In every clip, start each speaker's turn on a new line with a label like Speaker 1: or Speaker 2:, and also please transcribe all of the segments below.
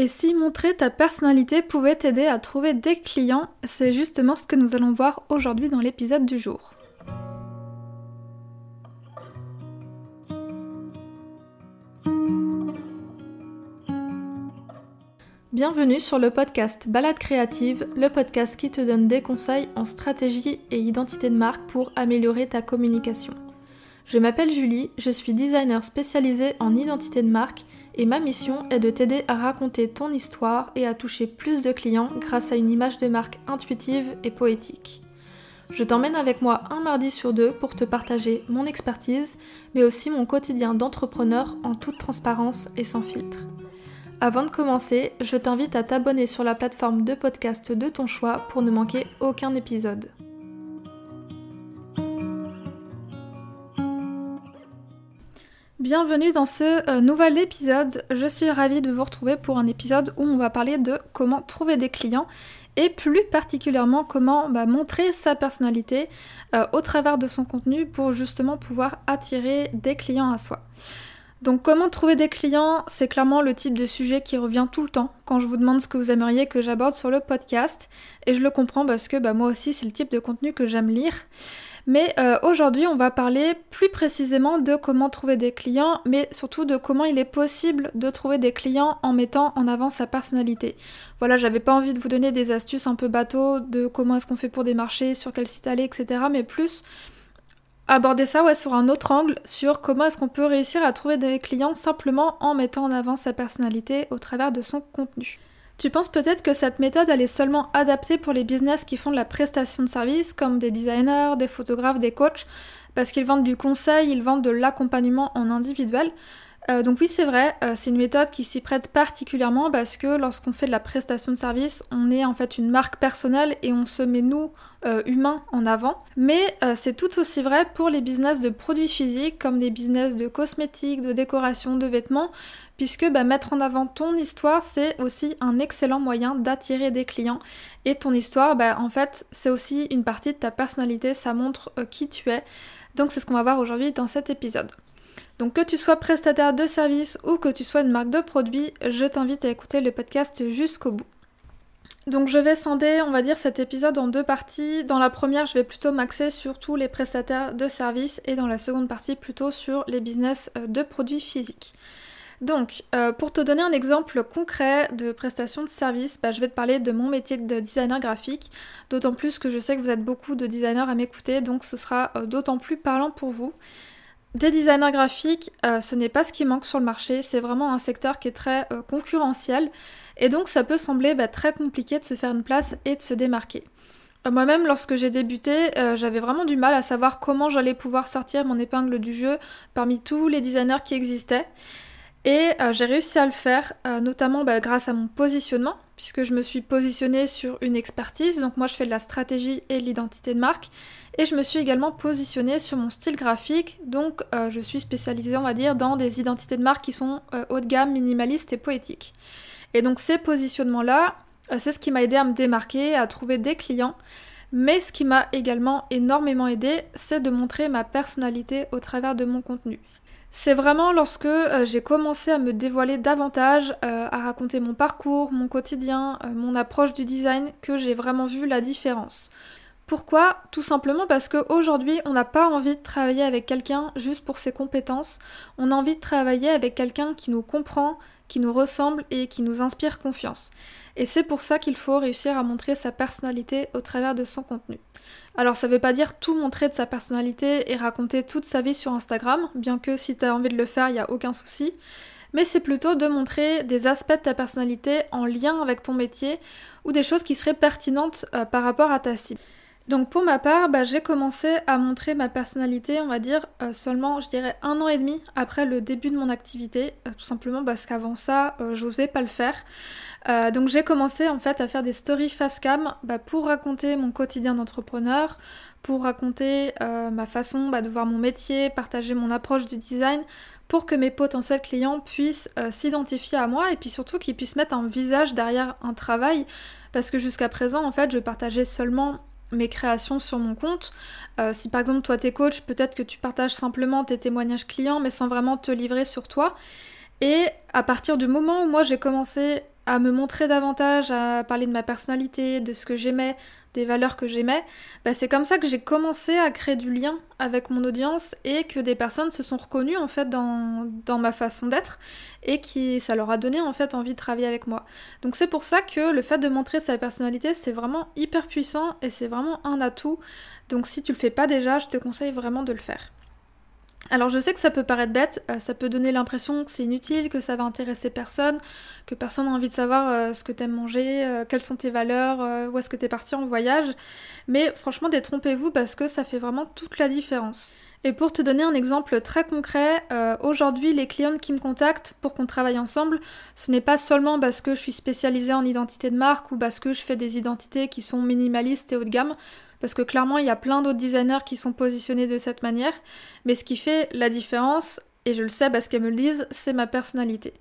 Speaker 1: Et si montrer ta personnalité pouvait t'aider à trouver des clients, c'est justement ce que nous allons voir aujourd'hui dans l'épisode du jour. Bienvenue sur le podcast Balade créative, le podcast qui te donne des conseils en stratégie et identité de marque pour améliorer ta communication. Je m'appelle Julie, je suis designer spécialisée en identité de marque et ma mission est de t'aider à raconter ton histoire et à toucher plus de clients grâce à une image de marque intuitive et poétique. Je t'emmène avec moi un mardi sur deux pour te partager mon expertise, mais aussi mon quotidien d'entrepreneur en toute transparence et sans filtre. Avant de commencer, je t'invite à t'abonner sur la plateforme de podcast de ton choix pour ne manquer aucun épisode. Bienvenue dans ce euh, nouvel épisode. Je suis ravie de vous retrouver pour un épisode où on va parler de comment trouver des clients et plus particulièrement comment bah, montrer sa personnalité euh, au travers de son contenu pour justement pouvoir attirer des clients à soi. Donc comment trouver des clients, c'est clairement le type de sujet qui revient tout le temps quand je vous demande ce que vous aimeriez que j'aborde sur le podcast. Et je le comprends parce que bah, moi aussi c'est le type de contenu que j'aime lire. Mais euh, aujourd'hui, on va parler plus précisément de comment trouver des clients, mais surtout de comment il est possible de trouver des clients en mettant en avant sa personnalité. Voilà, j'avais pas envie de vous donner des astuces un peu bateau de comment est-ce qu'on fait pour démarcher, sur quel site aller, etc. Mais plus aborder ça ouais, sur un autre angle, sur comment est-ce qu'on peut réussir à trouver des clients simplement en mettant en avant sa personnalité au travers de son contenu. Tu penses peut-être que cette méthode elle est seulement adaptée pour les business qui font de la prestation de services comme des designers, des photographes, des coachs, parce qu'ils vendent du conseil, ils vendent de l'accompagnement en individuel. Euh, donc oui, c'est vrai, euh, c'est une méthode qui s'y prête particulièrement parce que lorsqu'on fait de la prestation de service, on est en fait une marque personnelle et on se met nous, euh, humains, en avant. Mais c'est tout aussi vrai pour les business de produits physiques comme des business de cosmétiques, de décoration, de vêtements, puisque bah, mettre en avant ton histoire, c'est aussi un excellent moyen d'attirer des clients. Et ton histoire, bah, en fait, c'est aussi une partie de ta personnalité, ça montre qui tu es. Donc c'est ce qu'on va voir aujourd'hui dans cet épisode. Donc que tu sois prestataire de service ou que tu sois une marque de produit, je t'invite à écouter le podcast jusqu'au bout. Donc je vais scinder, on va dire, cet épisode en deux parties. Dans la première, je vais plutôt m'axer sur tous les prestataires de services et dans la seconde partie, plutôt sur les business euh, de produits physiques. Donc, euh, pour te donner un exemple concret de prestation de service, bah, je vais te parler de mon métier de designer graphique, d'autant plus que je sais que vous êtes beaucoup de designers à m'écouter, donc ce sera euh, d'autant plus parlant pour vous. Des designers graphiques, euh, ce n'est pas ce qui manque sur le marché, c'est vraiment un secteur qui est très euh, concurrentiel et donc ça peut sembler bah, très compliqué de se faire une place et de se démarquer. Euh, moi-même, lorsque j'ai débuté, j'avais vraiment du mal à savoir comment j'allais pouvoir sortir mon épingle du jeu parmi tous les designers qui existaient. Et j'ai réussi à le faire, notamment bah, grâce à mon positionnement, puisque je me suis positionnée sur une expertise. Donc moi, je fais de la stratégie et de l'identité de marque. Et je me suis également positionnée sur mon style graphique, donc euh, je suis spécialisée, on va dire, dans des identités de marque qui sont euh, haut de gamme, minimalistes et poétiques. Et donc ces positionnements-là, euh, c'est ce qui m'a aidé à me démarquer, à trouver des clients. Mais ce qui m'a également énormément aidé, c'est de montrer ma personnalité au travers de mon contenu. C'est vraiment lorsque j'ai commencé à me dévoiler davantage, à raconter mon parcours, mon quotidien, mon approche du design, que j'ai vraiment vu la différence. Pourquoi? Tout simplement parce qu'aujourd'hui, on n'a pas envie de travailler avec quelqu'un juste pour ses compétences. On a envie de travailler avec quelqu'un qui nous comprend, qui nous ressemble et qui nous inspire confiance. Et c'est pour ça qu'il faut réussir à montrer sa personnalité au travers de son contenu. Alors ça veut pas dire tout montrer de sa personnalité et raconter toute sa vie sur Instagram, bien que si tu as envie de le faire, il n'y a aucun souci. Mais c'est plutôt de montrer des aspects de ta personnalité en lien avec ton métier ou des choses qui seraient pertinentes euh, par rapport à ta cible. Donc pour ma part, bah, j'ai commencé à montrer ma personnalité, on va dire, euh, seulement, je dirais, un an et demi après le début de mon activité, euh, tout simplement parce qu'avant ça, euh, j'osais pas le faire. donc j'ai commencé en fait à faire des stories face cam bah, pour raconter mon quotidien d'entrepreneur, pour raconter ma façon bah, de voir mon métier, partager mon approche du design, pour que mes potentiels clients puissent s'identifier à moi et puis surtout qu'ils puissent mettre un visage derrière un travail parce que jusqu'à présent en fait je partageais seulement mes créations sur mon compte. Euh, si par exemple toi t'es coach, peut-être que tu partages simplement tes témoignages clients mais sans vraiment te livrer sur toi. Et à partir du moment où moi j'ai commencé à me montrer davantage, à parler de ma personnalité, de ce que j'aimais, des valeurs que j'aimais, bah c'est comme ça que j'ai commencé à créer du lien avec mon audience et que des personnes se sont reconnues en fait dans, dans ma façon d'être et qui ça leur a donné en fait envie de travailler avec moi. Donc c'est pour ça que le fait de montrer sa personnalité c'est vraiment hyper puissant et c'est vraiment un atout. Donc si tu le fais pas déjà, je te conseille vraiment de le faire. Alors je sais que ça peut paraître bête, euh, ça peut donner l'impression que c'est inutile, que ça va intéresser personne, que personne n'a envie de savoir euh, ce que t'aimes manger, euh, quelles sont tes valeurs, où est-ce que t'es parti en voyage. Mais franchement, détrompez-vous parce que ça fait vraiment toute la différence. Et pour te donner un exemple très concret, aujourd'hui les clientes qui me contactent pour qu'on travaille ensemble, ce n'est pas seulement parce que je suis spécialisée en identité de marque ou parce que je fais des identités qui sont minimalistes et haut de gamme parce que clairement il y a plein d'autres designers qui sont positionnés de cette manière, mais ce qui fait la différence, et je le sais parce qu'elles me le disent, c'est ma personnalité.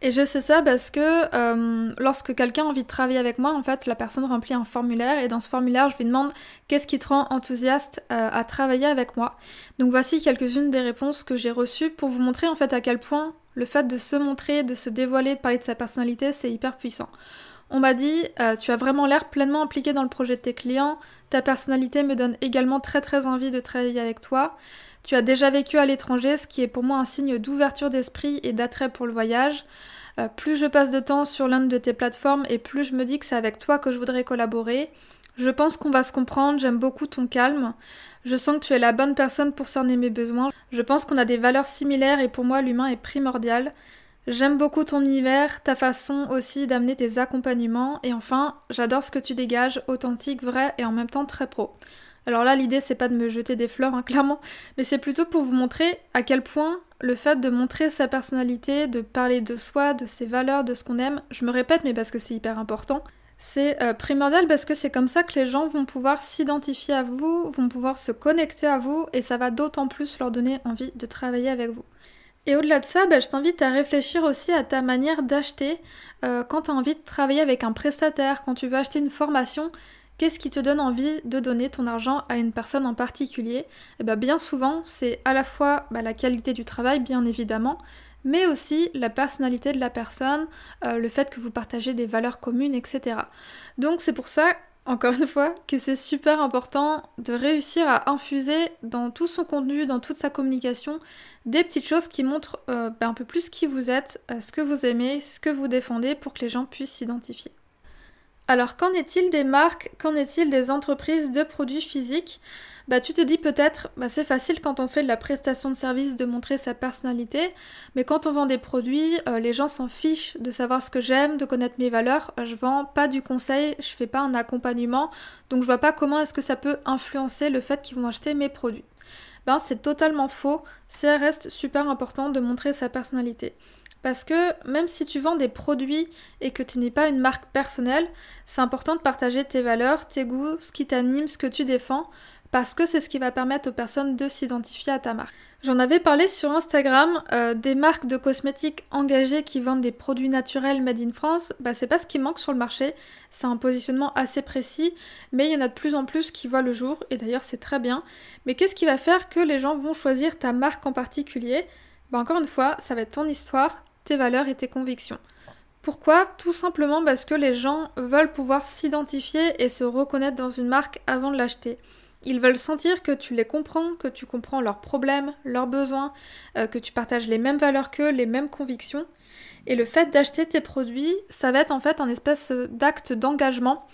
Speaker 1: Et je sais ça parce que euh, lorsque quelqu'un a envie de travailler avec moi, en fait, la personne remplit un formulaire et dans ce formulaire, je lui demande qu'est-ce qui te rend enthousiaste euh, à travailler avec moi. Donc voici quelques-unes des réponses que j'ai reçues pour vous montrer en fait à quel point le fait de se montrer, de se dévoiler, de parler de sa personnalité, c'est hyper puissant. On m'a dit, euh, tu as vraiment l'air pleinement impliqué dans le projet de tes clients, ta personnalité me donne également très très envie de travailler avec toi. Tu as déjà vécu à l'étranger, ce qui est pour moi un signe d'ouverture d'esprit et d'attrait pour le voyage. Euh, plus je passe de temps sur l'une de tes plateformes et plus je me dis que c'est avec toi que je voudrais collaborer. Je pense qu'on va se comprendre, j'aime beaucoup ton calme. Je sens que tu es la bonne personne pour cerner mes besoins. Je pense qu'on a des valeurs similaires et pour moi l'humain est primordial. J'aime beaucoup ton univers, ta façon aussi d'amener tes accompagnements et enfin, j'adore ce que tu dégages, authentique, vrai et en même temps très pro. Alors là, l'idée c'est pas de me jeter des fleurs, hein, clairement, mais c'est plutôt pour vous montrer à quel point le fait de montrer sa personnalité, de parler de soi, de ses valeurs, de ce qu'on aime, je me répète, mais parce que c'est hyper important, c'est euh, primordial parce que c'est comme ça que les gens vont pouvoir s'identifier à vous, vont pouvoir se connecter à vous et ça va d'autant plus leur donner envie de travailler avec vous. Et au-delà de ça, bah, je t'invite à réfléchir aussi à ta manière d'acheter euh, quand tu as envie de travailler avec un prestataire, quand tu veux acheter une formation. Qu'est-ce qui te donne envie de donner ton argent à une personne en particulier? Et eh bah, bien souvent, c'est à la fois bah, la qualité du travail, bien évidemment, mais aussi la personnalité de la personne, euh, le fait que vous partagez des valeurs communes, etc. Donc c'est pour ça encore une fois, que c'est super important de réussir à infuser dans tout son contenu, dans toute sa communication, des petites choses qui montrent euh, ben, un peu plus qui vous êtes, euh, ce que vous aimez, ce que vous défendez pour que les gens puissent s'identifier. Alors qu'en est-il des marques, qu'en est-il des entreprises de produits physiques? Bah tu te dis peut-être, bah c'est facile quand on fait de la prestation de service de montrer sa personnalité, mais quand on vend des produits, euh, les gens s'en fichent de savoir ce que j'aime, de connaître mes valeurs. Je vends pas du conseil, je fais pas un accompagnement, donc je vois pas comment est-ce que ça peut influencer le fait qu'ils vont acheter mes produits. Ben c'est totalement faux, ça reste super important de montrer sa personnalité. Parce que même si tu vends des produits et que tu n'es pas une marque personnelle, c'est important de partager tes valeurs, tes goûts, ce qui t'anime, ce que tu défends, parce que c'est ce qui va permettre aux personnes de s'identifier à ta marque. J'en avais parlé sur Instagram, euh, des marques de cosmétiques engagées qui vendent des produits naturels made in France, bah c'est pas ce qui manque sur le marché, c'est un positionnement assez précis, mais il y en a de plus en plus qui voient le jour, et d'ailleurs c'est très bien. Mais qu'est-ce qui va faire que les gens vont choisir ta marque en particulier? Bah encore une fois, ça va être ton histoire, valeurs et tes convictions. Pourquoi? Tout simplement parce que les gens veulent pouvoir s'identifier et se reconnaître dans une marque avant de l'acheter. Ils veulent sentir que tu les comprends, que tu comprends leurs problèmes, leurs besoins, euh, que tu partages les mêmes valeurs qu'eux, les mêmes convictions. Et le fait d'acheter tes produits, ça va être en fait un espèce d'acte d'engagement.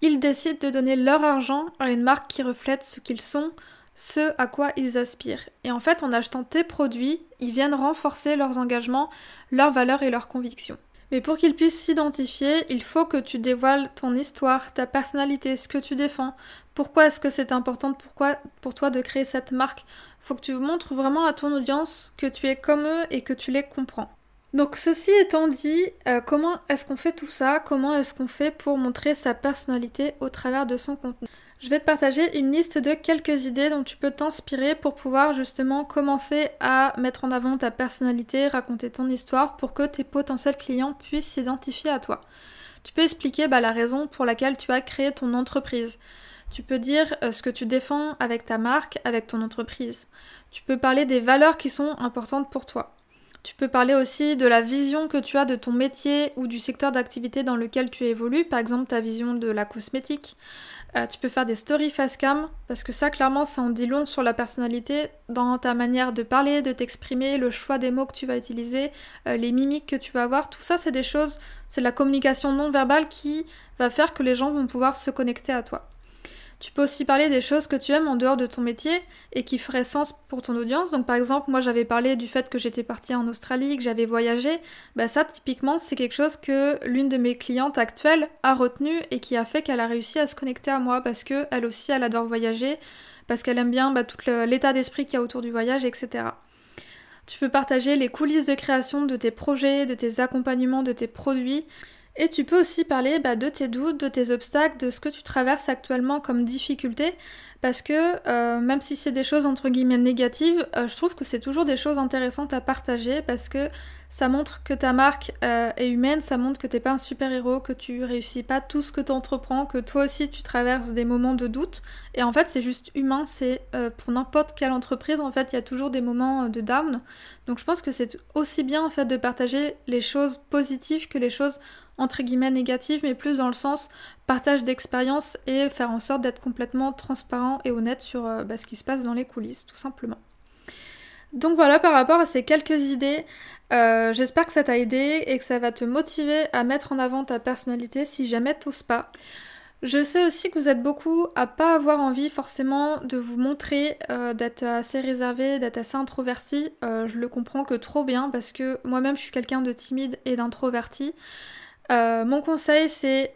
Speaker 1: Ils décident de donner leur argent à une marque qui reflète ce qu'ils sont, ce à quoi ils aspirent. Et en fait, en achetant tes produits, ils viennent renforcer leurs engagements, leurs valeurs et leurs convictions. Mais pour qu'ils puissent s'identifier, il faut que tu dévoiles ton histoire, ta personnalité, ce que tu défends. Pourquoi est-ce que c'est important pour toi de créer cette marque? Faut que tu montres vraiment à ton audience que tu es comme eux et que tu les comprends. Donc ceci étant dit, euh, comment est-ce qu'on fait tout ça? Comment est-ce qu'on fait pour montrer sa personnalité au travers de son contenu? Je vais te partager une liste de quelques idées dont tu peux t'inspirer pour pouvoir justement commencer à mettre en avant ta personnalité, raconter ton histoire pour que tes potentiels clients puissent s'identifier à toi. Tu peux expliquer bah, la raison pour laquelle tu as créé ton entreprise. Tu peux dire euh, ce que tu défends avec ta marque, avec ton entreprise. Tu peux parler des valeurs qui sont importantes pour toi. Tu peux parler aussi de la vision que tu as de ton métier ou du secteur d'activité dans lequel tu évolues, par exemple ta vision de la cosmétique. Euh, tu peux faire des stories face cam, parce que ça, clairement, ça en dit long sur la personnalité, dans ta manière de parler, de t'exprimer, le choix des mots que tu vas utiliser, euh, les mimiques que tu vas avoir. Tout ça, c'est des choses, c'est la communication non verbale qui va faire que les gens vont pouvoir se connecter à toi. Tu peux aussi parler des choses que tu aimes en dehors de ton métier et qui feraient sens pour ton audience. Donc par exemple, moi j'avais parlé du fait que j'étais partie en Australie, que j'avais voyagé. Bah ça typiquement c'est quelque chose que l'une de mes clientes actuelles a retenu et qui a fait qu'elle a réussi à se connecter à moi parce que elle aussi elle adore voyager, parce qu'elle aime bien bah, tout l'état d'esprit qu'il y a autour du voyage, etc. Tu peux partager les coulisses de création de tes projets, de tes accompagnements, de tes produits. Et tu peux aussi parler bah, de tes doutes, de tes obstacles, de ce que tu traverses actuellement comme difficulté, parce que euh, même si c'est des choses entre guillemets négatives, euh, je trouve que c'est toujours des choses intéressantes à partager, parce que ça montre que ta marque euh, est humaine, ça montre que t'es pas un super-héros, que tu réussis pas tout ce que tu entreprends, que toi aussi tu traverses des moments de doute. Et en fait, c'est juste humain, c'est pour n'importe quelle entreprise, en fait, il y a toujours des moments de down. Donc je pense que c'est aussi bien en fait de partager les choses positives que les choses entre guillemets négative, mais plus dans le sens partage d'expérience et faire en sorte d'être complètement transparent et honnête sur euh, bah, ce qui se passe dans les coulisses, tout simplement. Donc voilà par rapport à ces quelques idées, euh, j'espère que ça t'a aidé et que ça va te motiver à mettre en avant ta personnalité si jamais t'oses pas. Je sais aussi que vous êtes beaucoup à pas avoir envie forcément de vous montrer, euh, d'être assez réservé, d'être assez introverti. je le comprends que trop bien parce que moi-même je suis quelqu'un de timide et d'introverti. Euh, mon conseil, c'est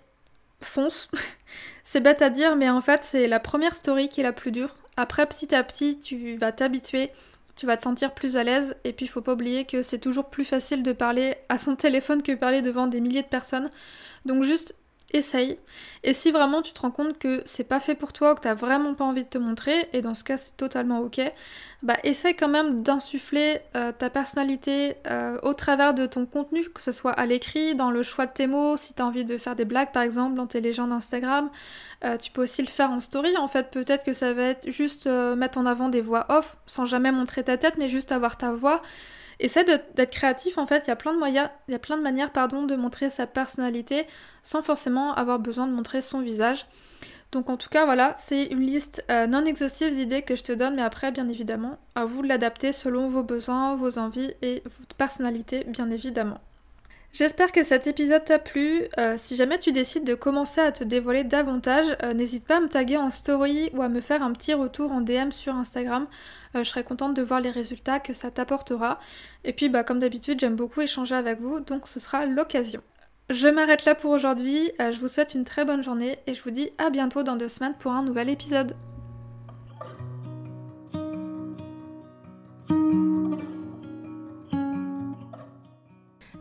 Speaker 1: fonce. c'est bête à dire, mais en fait, c'est la première story qui est la plus dure. Après, petit à petit, tu vas t'habituer, tu vas te sentir plus à l'aise. Et puis, il faut pas oublier que c'est toujours plus facile de parler à son téléphone que parler devant des milliers de personnes. Donc, juste essaye. Et si vraiment tu te rends compte que c'est pas fait pour toi, que t'as vraiment pas envie de te montrer, et dans ce cas c'est totalement ok, bah essaye quand même d'insuffler euh, ta personnalité euh, au travers de ton contenu, que ce soit à l'écrit, dans le choix de tes mots, si t'as envie de faire des blagues par exemple dans tes légendes Instagram, euh, tu peux aussi le faire en story en fait, peut-être que ça va être juste mettre en avant des voix off, sans jamais montrer ta tête, mais juste avoir ta voix. Essaie d'être créatif en fait, il y a plein de moyens, il y a plein de manières pardon, de montrer sa personnalité sans forcément avoir besoin de montrer son visage. Donc en tout cas voilà, c'est une liste euh, non exhaustive d'idées que je te donne, mais après bien évidemment, à vous de l'adapter selon vos besoins, vos envies et votre personnalité bien évidemment. J'espère que cet épisode t'a plu. Euh, si jamais tu décides de commencer à te dévoiler davantage, euh, n'hésite pas à me taguer en story ou à me faire un petit retour en DM sur Instagram. Euh, je serai contente de voir les résultats que ça t'apportera. Et puis bah, comme d'habitude, j'aime beaucoup échanger avec vous, donc ce sera l'occasion. Je m'arrête là pour aujourd'hui, je vous souhaite une très bonne journée et je vous dis à bientôt dans deux semaines pour un nouvel épisode.